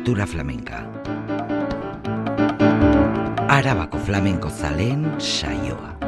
Apertura flamenca. Arabako flamenco zalen saioa.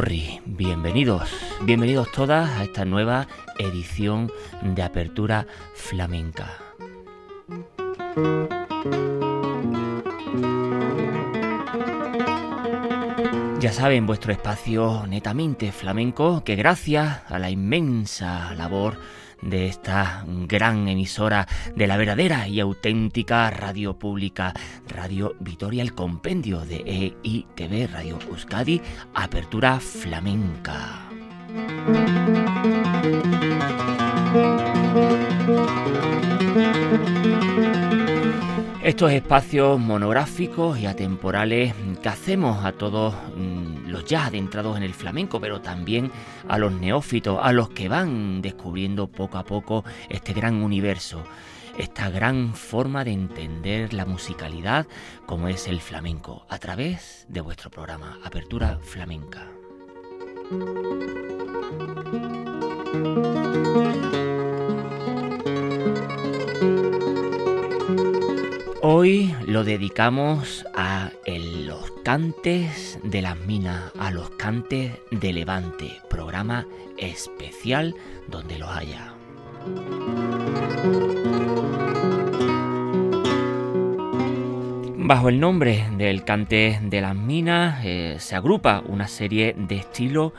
Bienvenidos, bienvenidos todas a esta nueva edición de Apertura Flamenca. Ya saben, vuestro espacio netamente flamenco, que gracias a la inmensa labor de esta gran emisora de la verdadera y auténtica radio pública, Radio Vitoria, el compendio de EITV, Radio Euskadi, Apertura Flamenca. Estos espacios monográficos y atemporales que hacemos a todos mm, ya adentrados en el flamenco, pero también a los neófitos, a los que van descubriendo poco a poco este gran universo, esta gran forma de entender la musicalidad como es el flamenco, a través de vuestro programa Apertura Flamenca. Hoy lo dedicamos a los cantes de las minas, a los cantes de Levante, programa especial donde los haya. Bajo el nombre del cante de las minas eh, se agrupa una serie de estilos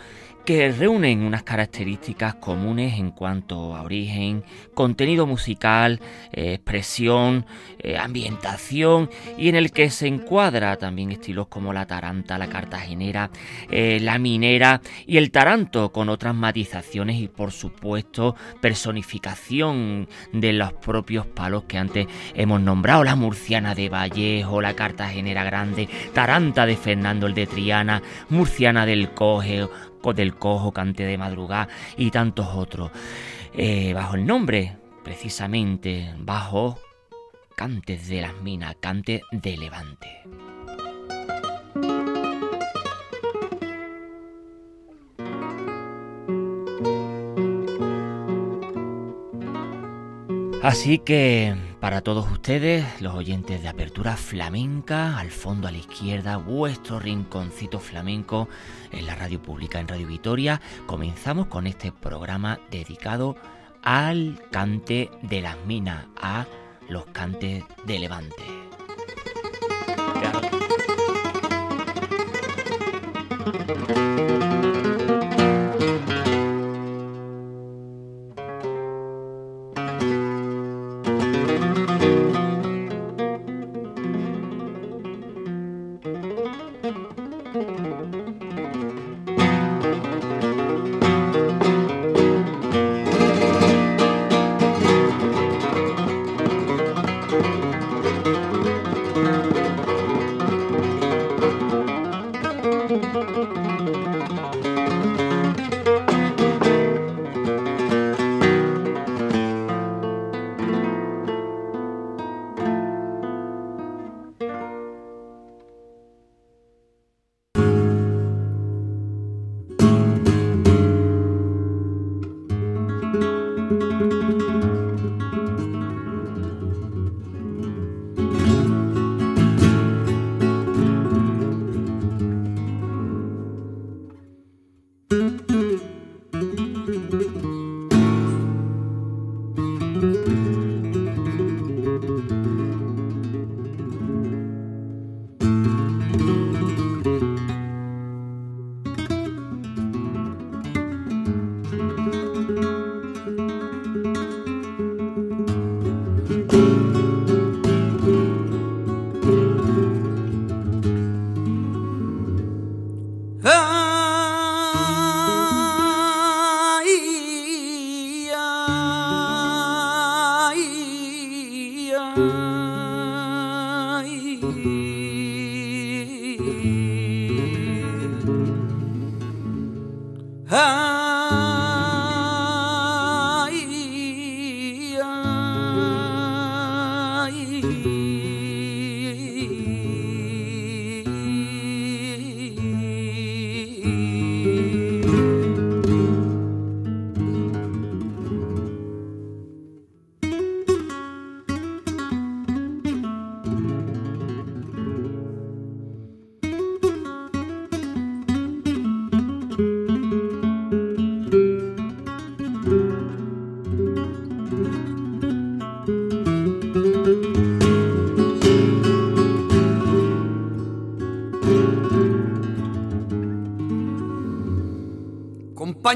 que reúnen unas características comunes en cuanto a origen, contenido musical, eh, expresión, eh, ambientación y en el que se encuadra también estilos como la taranta, la cartagenera, eh, la minera y el taranto con otras matizaciones y por supuesto personificación de los propios palos que antes hemos nombrado, la murciana de Vallejo, la cartagenera grande, taranta de Fernando el de Triana, murciana del Coge, del Cojo, Cante de Madrugada y tantos otros. Eh, bajo el nombre, precisamente, bajo Cantes de las Minas, Cante de Levante. Así que para todos ustedes, los oyentes de Apertura Flamenca, al fondo a la izquierda, vuestro rinconcito flamenco en la radio pública, en Radio Vitoria, comenzamos con este programa dedicado al cante de las minas, a los cantes de Levante. Ah. pa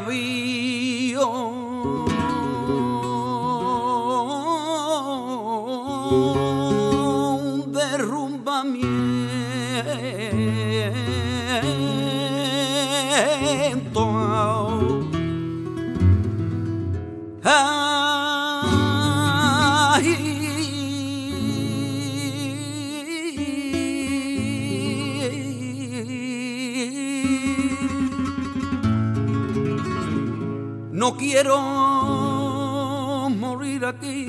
candil que quiero morir aquí.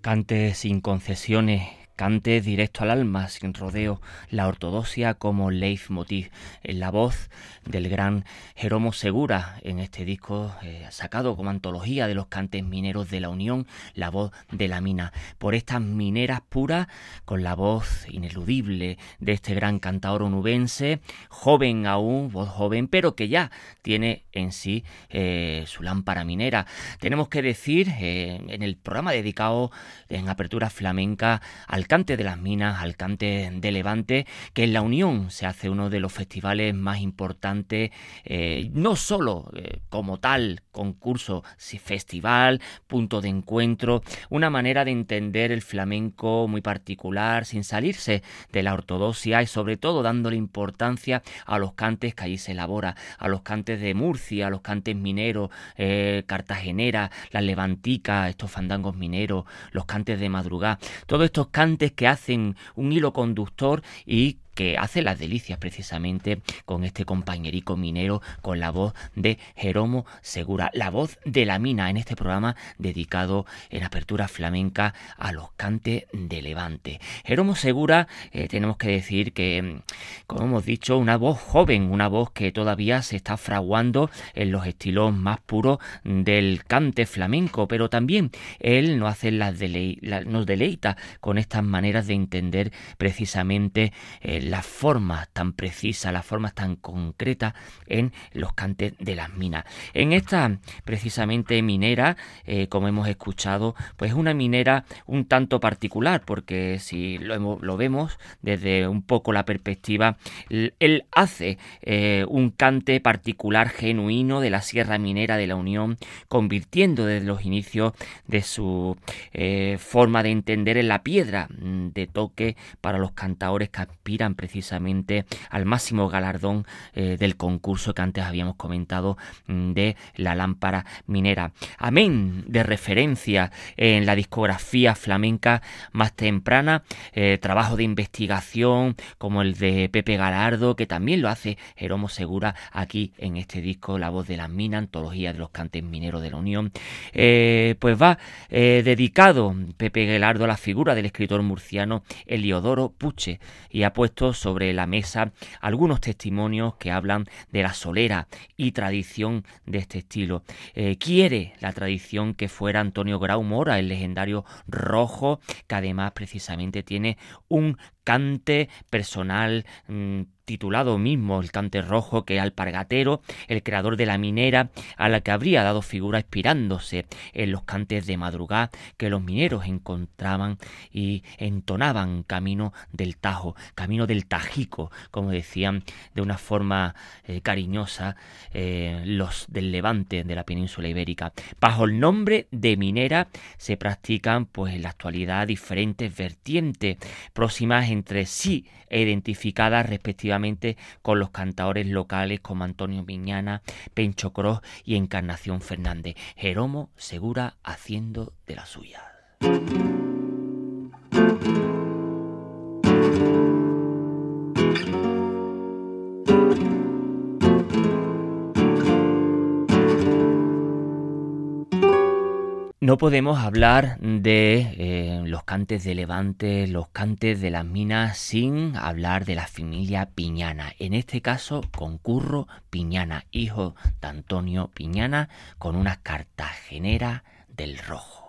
Cante sin concesiones directo al alma, sin rodeo, la ortodoxia como leitmotiv, en la voz del gran Jeromo Segura en este disco eh, sacado como antología de los cantes mineros de la Unión, la voz de la mina, por estas mineras puras, con la voz ineludible de este gran cantador onubense, joven aún, voz joven, pero que ya tiene en sí eh, su lámpara minera. Tenemos que decir eh, en el programa dedicado en apertura flamenca al de las minas, al cante de Levante, que en la Unión se hace uno de los festivales más importantes eh, no solo eh, como tal concurso, si festival, punto de encuentro, una manera de entender el flamenco muy particular, sin salirse de la ortodoxia y sobre todo dándole importancia a los cantes que allí se elabora, a los cantes de Murcia, a los cantes mineros, eh, cartagenera, las levanticas, estos fandangos mineros, los cantes de madrugada, todos estos cantes que hacen un hilo conductor y que hace las delicias precisamente con este compañerico minero, con la voz de Jeromo Segura, la voz de la mina en este programa dedicado en apertura flamenca a los cantes de Levante. Jeromo Segura, eh, tenemos que decir que, como hemos dicho, una voz joven, una voz que todavía se está fraguando en los estilos más puros del cante flamenco, pero también él nos hace las nos deleita con estas maneras de entender precisamente el las formas tan precisas, las formas tan concretas en los cantes de las minas. En esta precisamente minera, eh, como hemos escuchado, pues es una minera un tanto particular, porque si lo, vemos desde un poco la perspectiva, él hace eh, un cante particular genuino de la Sierra Minera de la Unión, convirtiendo desde los inicios de su eh, forma de entender en la piedra mm, de toque para los cantadores que aspiran precisamente al máximo galardón eh, del concurso que antes habíamos comentado mm, de la lámpara minera. Amén de referencia en la discografía flamenca más temprana, eh, trabajo de investigación como el de Pepe Galardo, que también lo hace Jeromo Segura aquí en este disco La voz de las minas, antología de los cantes mineros de la Unión. Eh, pues va dedicado Pepe Galardo a la figura del escritor murciano Eliodoro Puche y ha puesto sobre la mesa algunos testimonios que hablan de la solera y tradición de este estilo. Eh, quiere la tradición que fuera Antonio Grau Mora, el legendario rojo, que además precisamente tiene un cante personal mm, titulado mismo el cante rojo que Alpargatero, el creador de la minera, a la que habría dado figura inspirándose en los cantes de madrugada que los mineros encontraban y entonaban camino del Tajo, camino del Tajico, como decían de una forma eh, cariñosa eh, los del levante de la península ibérica. Bajo el nombre de minera se practican pues en la actualidad diferentes vertientes próximas entre sí e identificadas respectivamente con los cantadores locales como Antonio Viñana, Pencho Cross y Encarnación Fernández. Jeromo Segura haciendo de la suya. No podemos hablar de eh, los cantes de Levante, los cantes de las minas, sin hablar de la familia Piñana. En este caso, concurro Piñana, hijo de Antonio Piñana, con una cartagenera del rojo.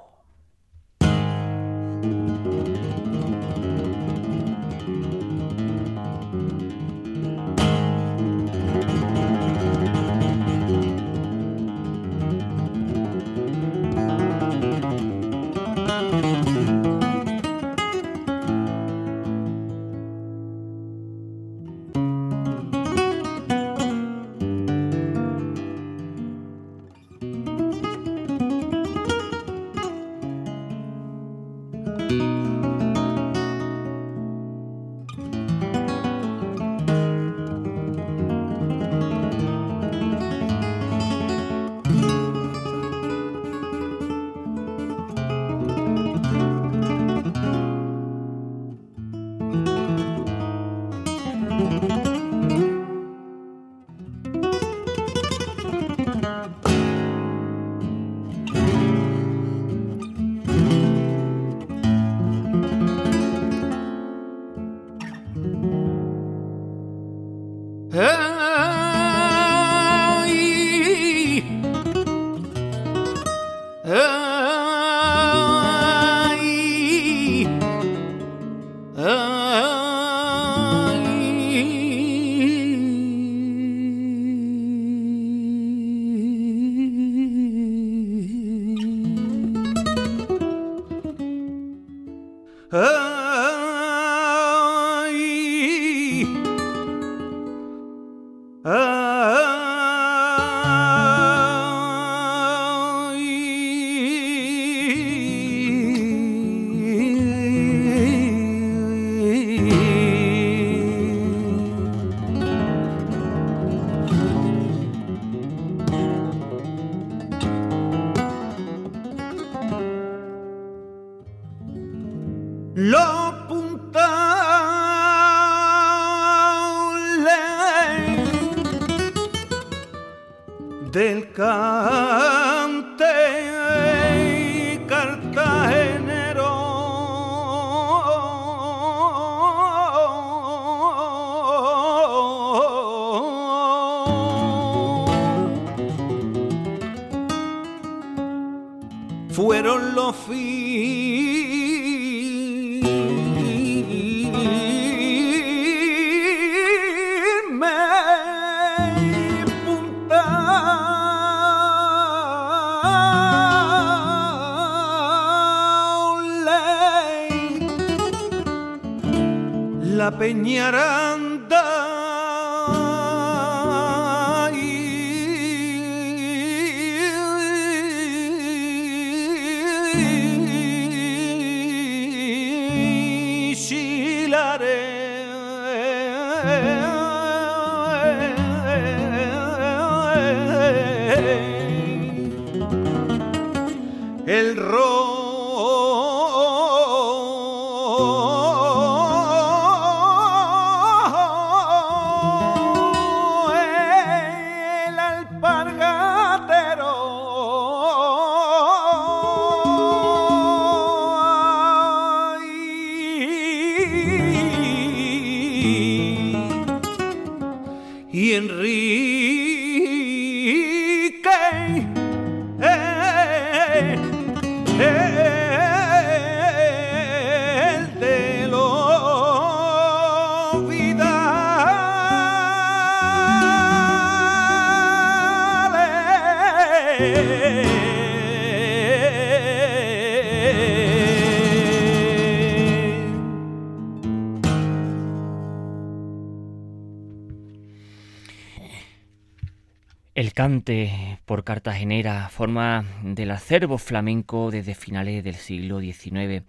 Por cartagenera forma del acervo flamenco desde finales del siglo XIX.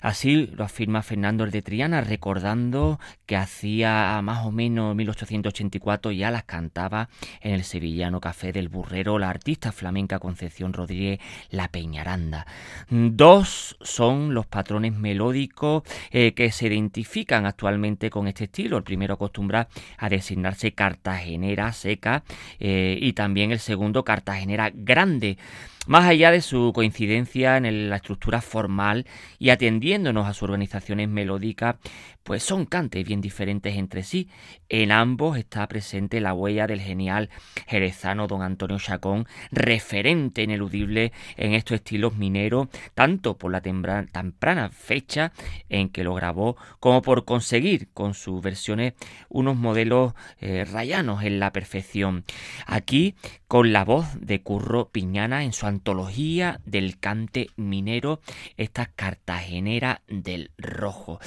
Así lo afirma Fernando el de Triana, recordando que hacía más o menos 1884 ya las cantaba en el sevillano Café del Burrero la artista flamenca Concepción Rodríguez La Peñaranda. Dos son los patrones melódicos eh, que se identifican actualmente con este estilo. El primero acostumbra a designarse cartagenera seca eh, y también el segundo cartagenera grande. Más allá de su coincidencia en la estructura formal y a sus organizaciones melódicas, pues son cantes bien diferentes entre sí. En ambos está presente la huella del genial jerezano don Antonio Chacón, referente ineludible en estos estilos mineros, tanto por la temprana fecha en que lo grabó, como por conseguir con sus versiones unos modelos eh, rayanos en la perfección. Aquí con la voz de Curro Piñana en su antología del cante minero, esta del rojo.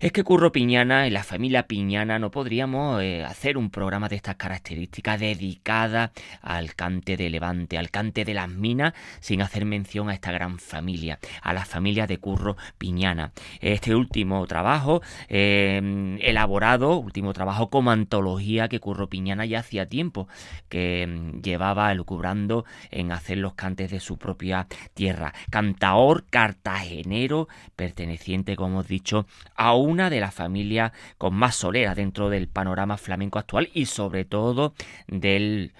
Es que Curro Piñana y la familia Piñana no podríamos eh, hacer un programa de estas características dedicada al cante de Levante, al cante de las minas, sin hacer mención a esta gran familia, a la familia de Curro Piñana. Este último trabajo, eh, elaborado, último trabajo como antología que Curro Piñana ya hacía tiempo que mm, llevaba elucubrando en hacer los cantes de su propia tierra. Cantaor cartagenero, perteneciente, como hemos dicho, a una de las familias con más solera dentro del panorama flamenco actual y sobre todo del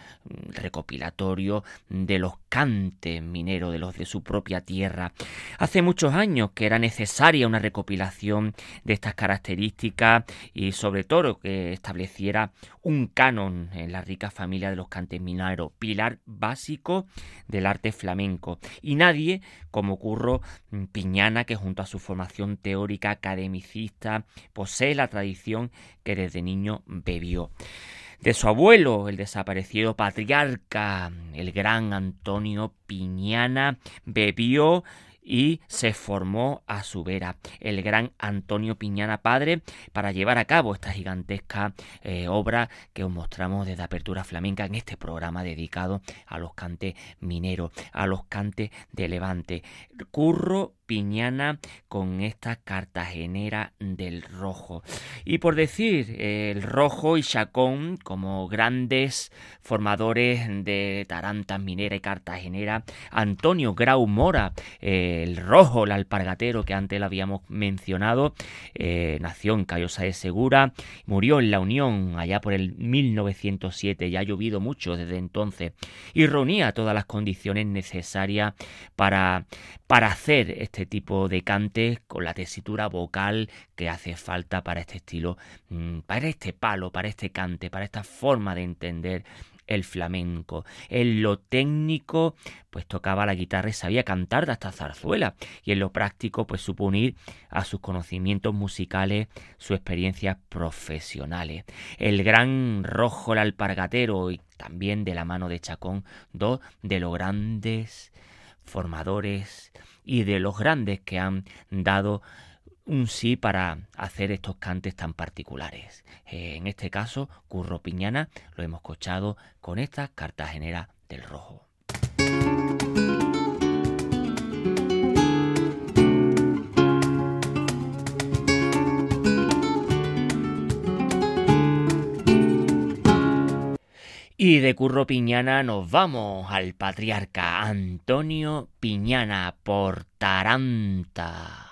recopilatorio de los cantes mineros, de los de su propia tierra. Hace muchos años que era necesaria una recopilación de estas características y sobre todo que estableciera un canon en la rica familia de los cantes mineros, pilar básico del arte flamenco. Y nadie como Curro Piñana, que junto a su formación teórica academicista posee la tradición que desde niño bebió de su abuelo, el desaparecido patriarca, el gran Antonio Piñana, bebió y se formó a su vera el gran Antonio Piñana padre para llevar a cabo esta gigantesca eh, obra que os mostramos desde Apertura Flamenca en este programa dedicado a los cantes mineros, a los cantes de Levante. Curro Piñana con esta cartagenera del rojo. Y por decir, el rojo y Chacón como grandes formadores de tarantas minera y cartagenera, Antonio Grau Mora, el rojo, el alpargatero que antes lo habíamos mencionado, eh, nació en Cayosa de Segura, murió en la Unión allá por el 1907, ya ha llovido mucho desde entonces, y reunía todas las condiciones necesarias para, para hacer este tipo de cantes con la tesitura vocal que hace falta para este estilo, mm, para este palo, para este cante, para esta forma de entender el flamenco. En lo técnico, pues tocaba la guitarra y sabía cantar de hasta zarzuela. Y en lo práctico, pues supo unir a sus conocimientos musicales sus experiencias profesionales. El gran rojo, el alpargatero y también de la mano de Chacón, dos de los grandes formadores y de los grandes que han dado un sí para hacer estos cantes tan particulares. Eh, en este caso, Curro Piñana lo hemos escuchado con esta cartagenera del rojo. Y de Curro Piñana nos vamos al patriarca Antonio Piñana por Taranta.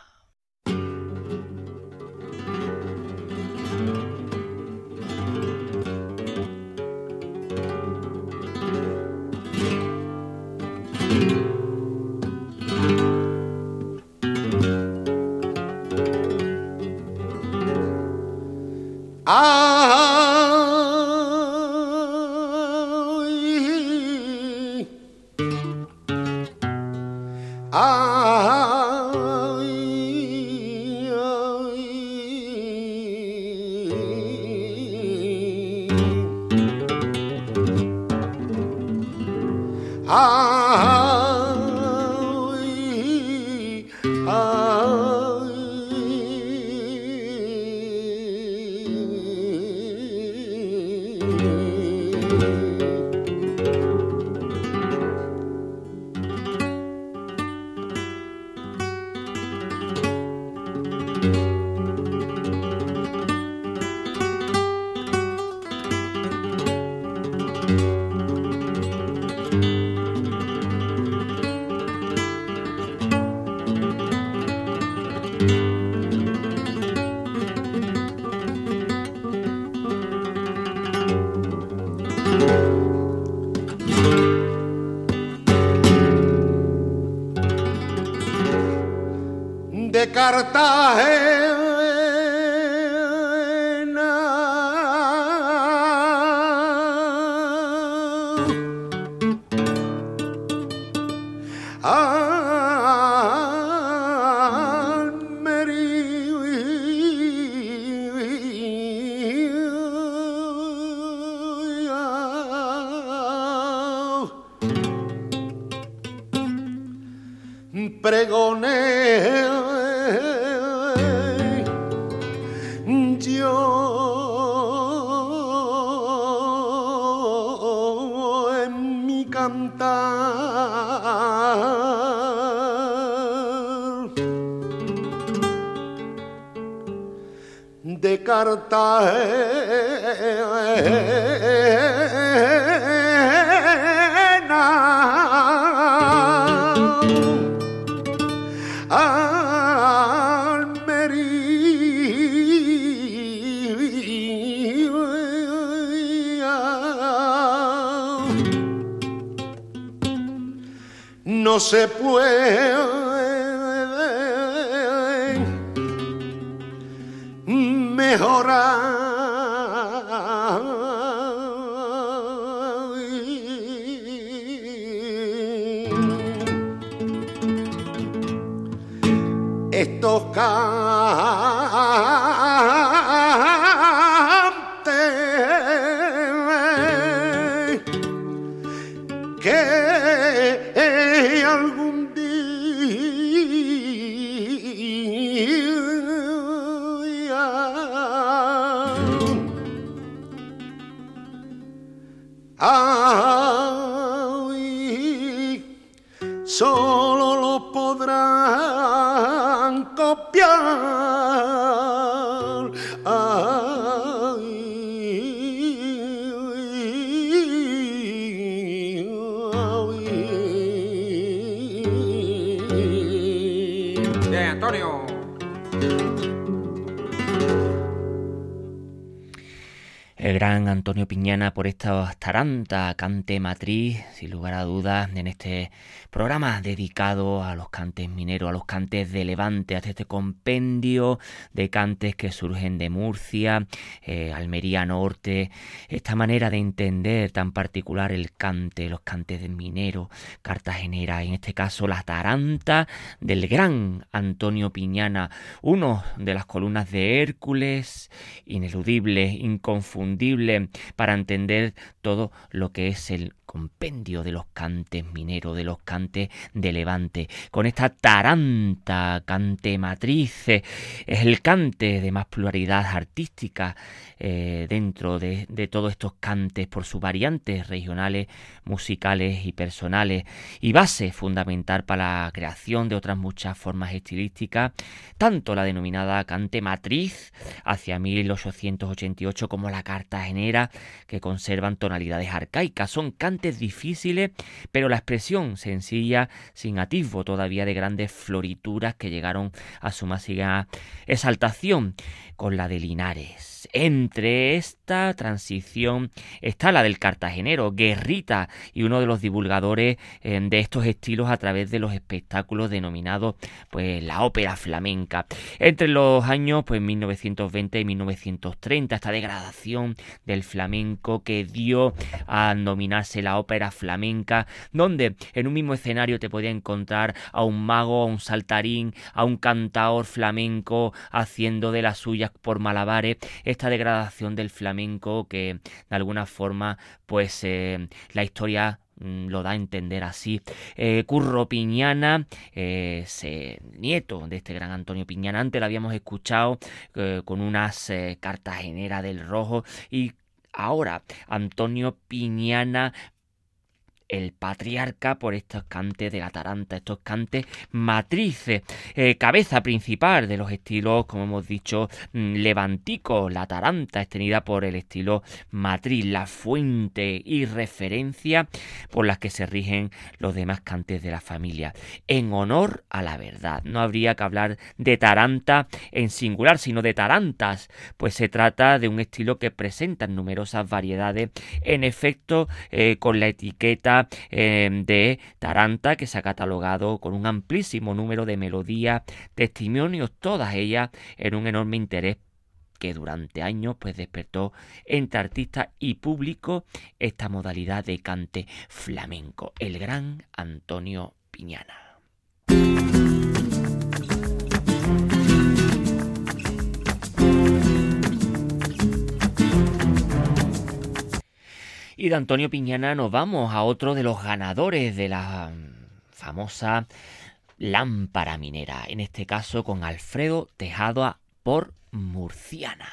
करता है। No se algún día. Ay, solo lo podrán copiar. Antonio Piñana por esta taranta cante matriz, sin lugar a dudas, en este programa dedicado a los cantes mineros, a los cantes de Levante, a este compendio de cantes que surgen de Murcia, eh, Almería Norte, esta manera de entender tan particular el cante, los cantes de minero, Cartagenera, en este caso la taranta del gran Antonio Piñana, uno de las columnas de Hércules, ineludible, inconfundible, para entender todo lo que es el compendio de los cantes mineros, de los cantes de Levante, con esta taranta cante matriz, es el cante de más pluralidad artística eh, dentro de, de todos estos cantes por sus variantes regionales, musicales y personales, y base fundamental para la creación de otras muchas formas estilísticas, tanto la denominada cante matriz hacia 1888 como la cartagenera, que conservan tonalidades arcaicas, son cantes difíciles, pero la expresión sencilla, sin atisbo todavía de grandes florituras que llegaron a su máxima exaltación con la de Linares. Entre esta transición está la del cartagenero, Guerrita, y uno de los divulgadores eh, de estos estilos a través de los espectáculos denominados pues la ópera flamenca. Entre los años pues 1920 y 1930, esta degradación del flamenco que dio a nominarse la ópera flamenca, donde en un mismo escenario te podía encontrar a un mago, a un saltarín, a un cantador flamenco haciendo de las suyas por malabares, esta degradación del flamenco que de alguna forma pues eh, la historia mm, lo da a entender así. Eh, Curro Piñana, eh, nieto de este gran Antonio Piñana, antes lo habíamos escuchado con unas cartageneras del rojo y ahora Antonio Piñana el patriarca por estos cantes de la taranta, estos cantes matrices, eh, cabeza principal de los estilos, como hemos dicho, mm, levantico, la taranta es tenida por el estilo matriz, la fuente y referencia por las que se rigen los demás cantes de la familia, en honor a la verdad. No habría que hablar de taranta en singular, sino de tarantas, pues se trata de un estilo que presenta numerosas variedades, en efecto, eh, con la etiqueta Em, de Taranta, que se ha catalogado con un amplísimo número de melodías, testimonios, todas ellas en un enorme interés que durante años pues despertó entre artistas y público esta modalidad de cante flamenco, el gran Antonio Piñana. Y de Antonio Piñana nos vamos a otro de los ganadores de la famosa lámpara minera, en este caso con Alfredo Tejado por Murciana.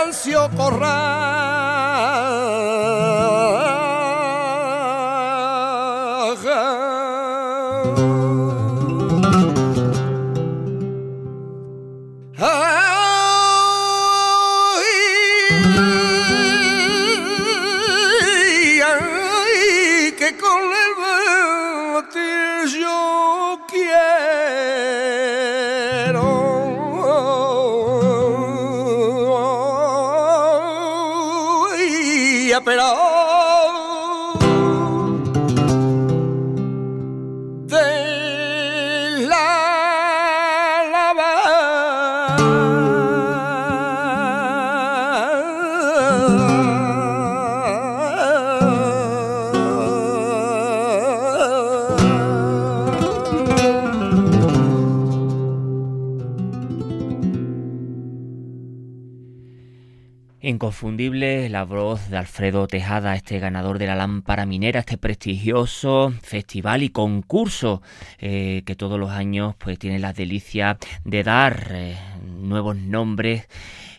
Venancio Corral Inconfundible la voz de Alfredo Tejada, este ganador de la lámpara minera, este prestigioso festival y concurso eh, que todos los años pues tiene la delicia de dar eh, nuevos nombres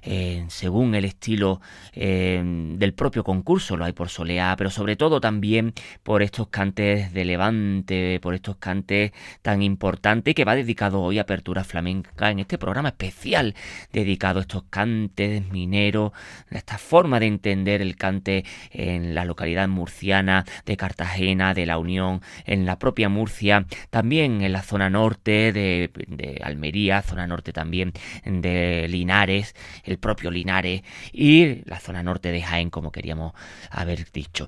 según el estilo eh, del propio concurso, lo hay por Soleá, pero sobre todo también por estos cantes de Levante, por estos cantes tan importantes que va dedicado hoy a Apertura Flamenca en este programa especial dedicado a estos cantes mineros, a esta forma de entender el cante en la localidad murciana de Cartagena, de La Unión, en la propia Murcia, también en la zona norte de, de Almería, zona norte también de Linares, el propio Linares y la zona norte de Jaén, como queríamos haber dicho.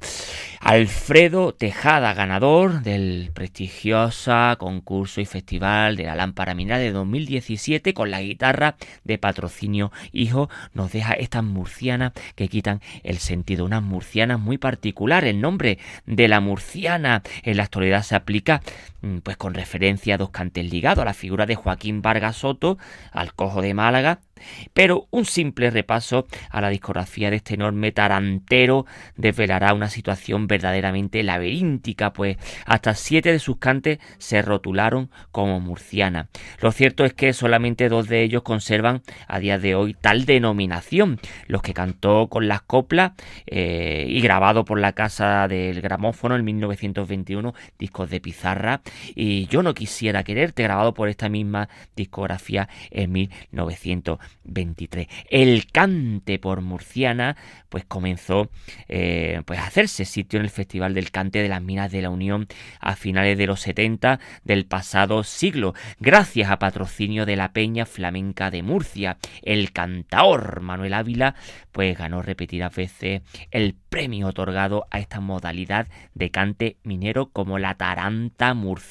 Alfredo Tejada, ganador del prestigioso concurso y festival de la lámpara mineral de 2017 con la guitarra de patrocinio hijo, nos deja estas murcianas que quitan el sentido, unas murcianas muy particular. El nombre de la murciana en la actualidad se aplica pues con referencia a dos cantes ligados a la figura de Joaquín Vargas Soto, al cojo de Málaga, pero un simple repaso a la discografía de este enorme tarantero desvelará una situación verdaderamente laberíntica, pues hasta siete de sus cantes se rotularon como murciana. Lo cierto es que solamente dos de ellos conservan a día de hoy tal denominación, los que cantó con las coplas eh, y grabado por la Casa del Gramófono en 1921, discos de pizarra, y Yo no quisiera quererte, grabado por esta misma discografía en 1921. 23. El cante por murciana pues comenzó eh, pues a hacerse sitio en el Festival del Cante de las Minas de la Unión a finales de los 70 del pasado siglo, gracias a patrocinio de la Peña Flamenca de Murcia. El cantaor Manuel Ávila pues ganó repetidas veces el premio otorgado a esta modalidad de cante minero como la taranta murciana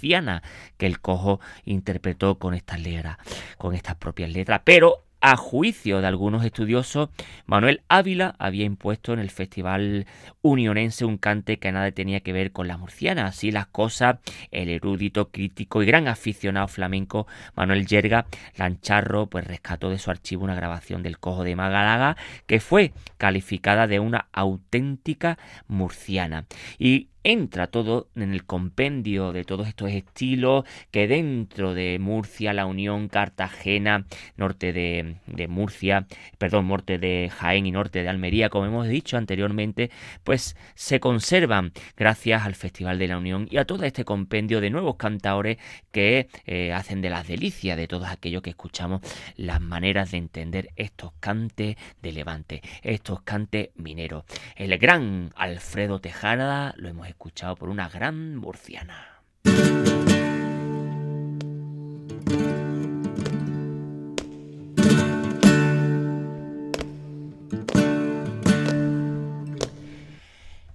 que el cojo interpretó con estas letras, con estas propias letras, pero a juicio de algunos estudiosos, Manuel Ávila había impuesto en el Festival Unionense un cante que nada tenía que ver con la murciana. Así las cosas, el erudito, crítico y gran aficionado flamenco Manuel Yerga Lancharro pues rescató de su archivo una grabación del Cojo de Magalaga que fue calificada de una auténtica murciana. Y entra todo en el compendio de todos estos estilos que dentro de Murcia, la Unión, Cartagena, norte de, Murcia, perdón, norte de Jaén y norte de Almería, como hemos dicho anteriormente, pues se conservan gracias al Festival de la Unión y a todo este compendio de nuevos cantaores que eh, hacen de las delicias de todos aquellos que escuchamos las maneras de entender estos cantes de Levante, estos cantes mineros. El gran Alfredo Tejada lo hemos escuchado por una gran murciana.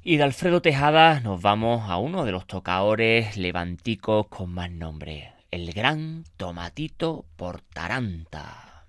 Y de Alfredo Tejada nos vamos a uno de los tocadores levanticos con más nombre, el gran Tomatito Portaranta.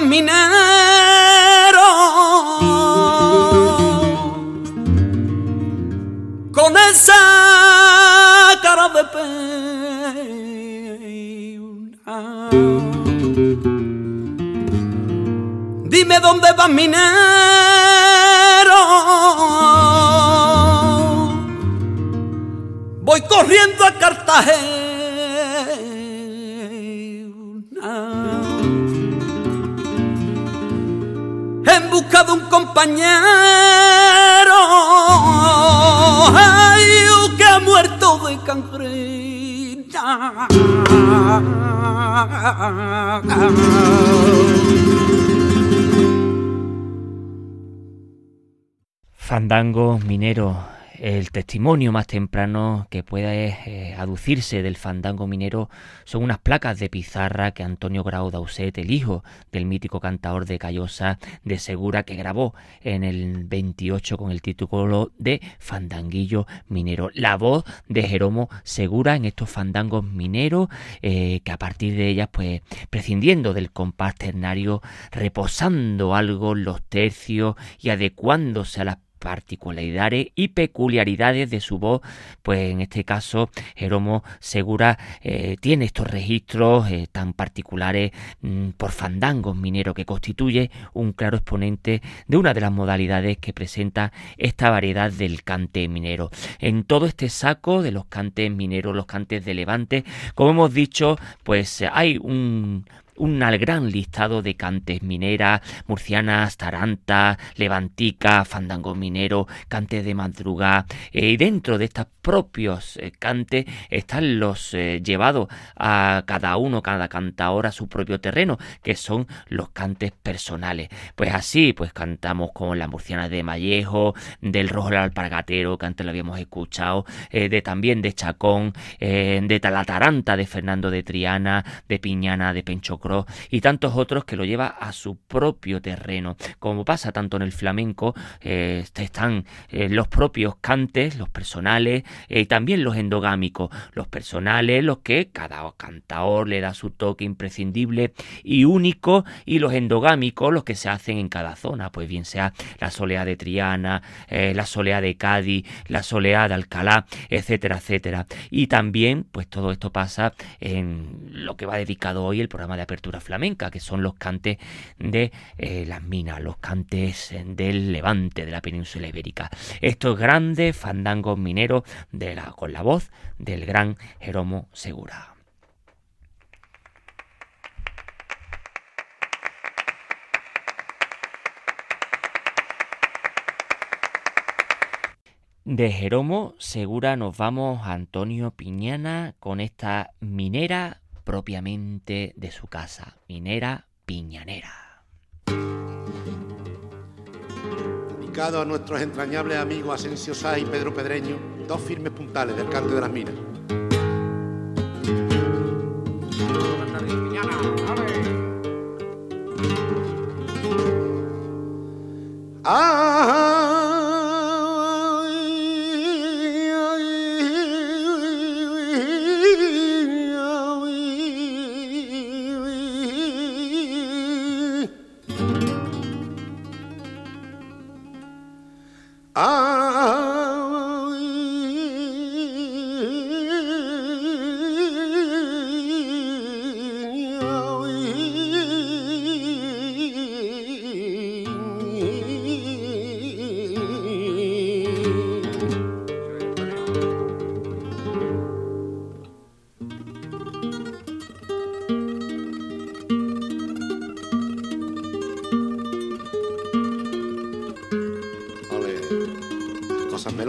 Dime dónde vas minero con esa cara de pena. Dime dónde vas minero. Voy corriendo a Cartagena compañero ay, que ha muerto de cangrena. Fandango minero el testimonio más temprano que puede eh, aducirse del fandango minero son unas placas de pizarra que Antonio Grau Dauset, el hijo del mítico cantador de Callosa de Segura, que grabó en el 28 con el título de Fandanguillo Minero. La voz de Jeromo Segura en estos fandangos mineros, eh, que a partir de ellas, pues prescindiendo del compás ternario, reposando algo los tercios y adecuándose a las particularidades y peculiaridades de su voz, pues en este caso Jeromo Segura eh, tiene estos registros eh, tan particulares mm, por fandangos mineros que constituye un claro exponente de una de las modalidades que presenta esta variedad del cante minero. En todo este saco de los cantes mineros, los cantes de levante, como hemos dicho, pues hay un un gran listado de cantes mineras, murcianas, tarantas, levantica, fandango minero, cantes de madrugada. Eh, y dentro de estos propios eh, cantes están los eh, llevados a cada uno, cada cantador a su propio terreno, que son los cantes personales. Pues así, pues cantamos con la murciana de Mallejo, del Rojo del Alpargatero, que antes lo habíamos escuchado, de también de Chacón, de la Taranta de Fernando de Triana, de Piñana de Penchocro y tantos otros que lo lleva a su propio terreno. Como pasa tanto en el flamenco, eh, están eh, los propios cantes, los personales eh, y también los endogámicos. Los personales, los que cada cantador le da su toque imprescindible y único, y los endogámicos, los que se hacen en cada zona, pues bien sea la soleá de Triana, la soleá de Cádiz, la soleá de Alcalá, etcétera, etcétera. Y también, pues todo esto pasa en lo que va dedicado hoy el programa de apertura flamenca, que son los cantes de eh, las minas, los cantes del levante de la península ibérica. Estos grandes fandangos mineros de la, con la voz del gran Jeromo Segura. De Jeromo Segura nos vamos a Antonio Piñana con esta minera propiamente de su casa, minera piñanera. Dedicado a nuestros entrañables amigos Asensio Sá y Pedro Pedreño, dos firmes puntales del cante de las minas. Ah,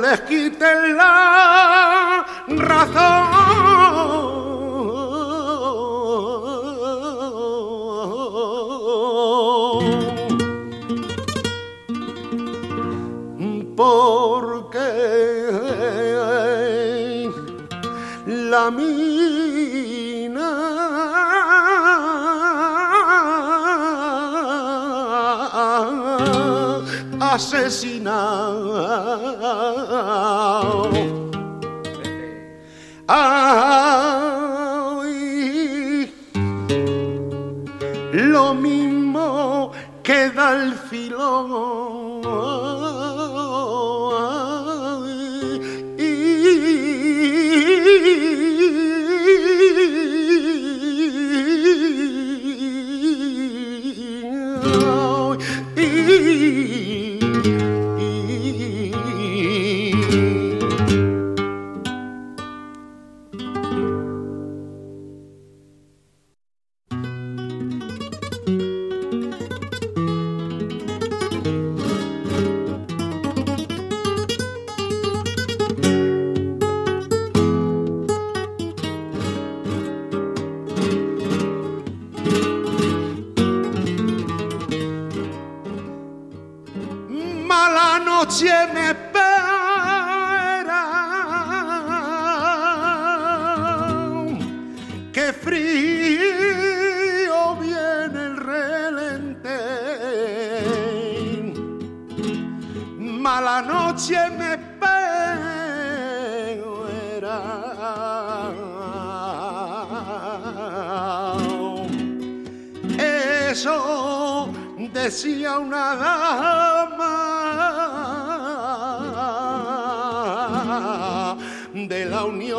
Les quiten la razón. porque la mina asesina Mala noche me espera. Eso decía una dama de la Unión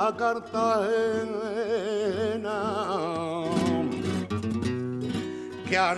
a Cartagena για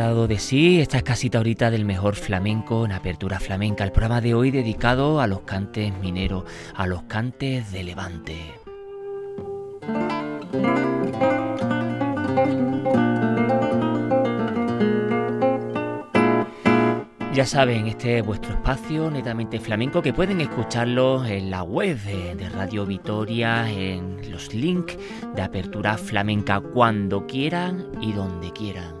de sí esta escasita ahorita del mejor flamenco en Apertura Flamenca, el programa de hoy dedicado a los cantes mineros, a los cantes de Levante. Ya saben, este es vuestro espacio netamente flamenco que pueden escucharlo en la web de, Radio Vitoria, en los links de apertura flamenca cuando quieran y donde quieran.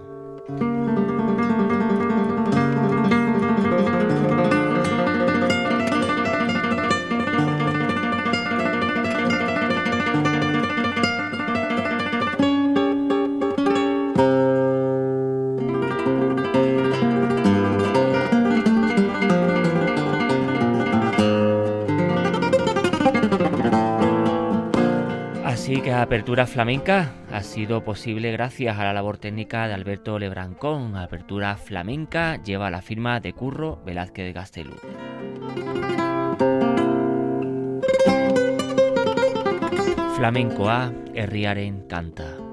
Apertura Flamenca ha sido posible gracias a la labor técnica de Alberto Lebrancón. Apertura Flamenca lleva la firma de Curro Velázquez de Gastelú. Flamenco A, Herriaren canta.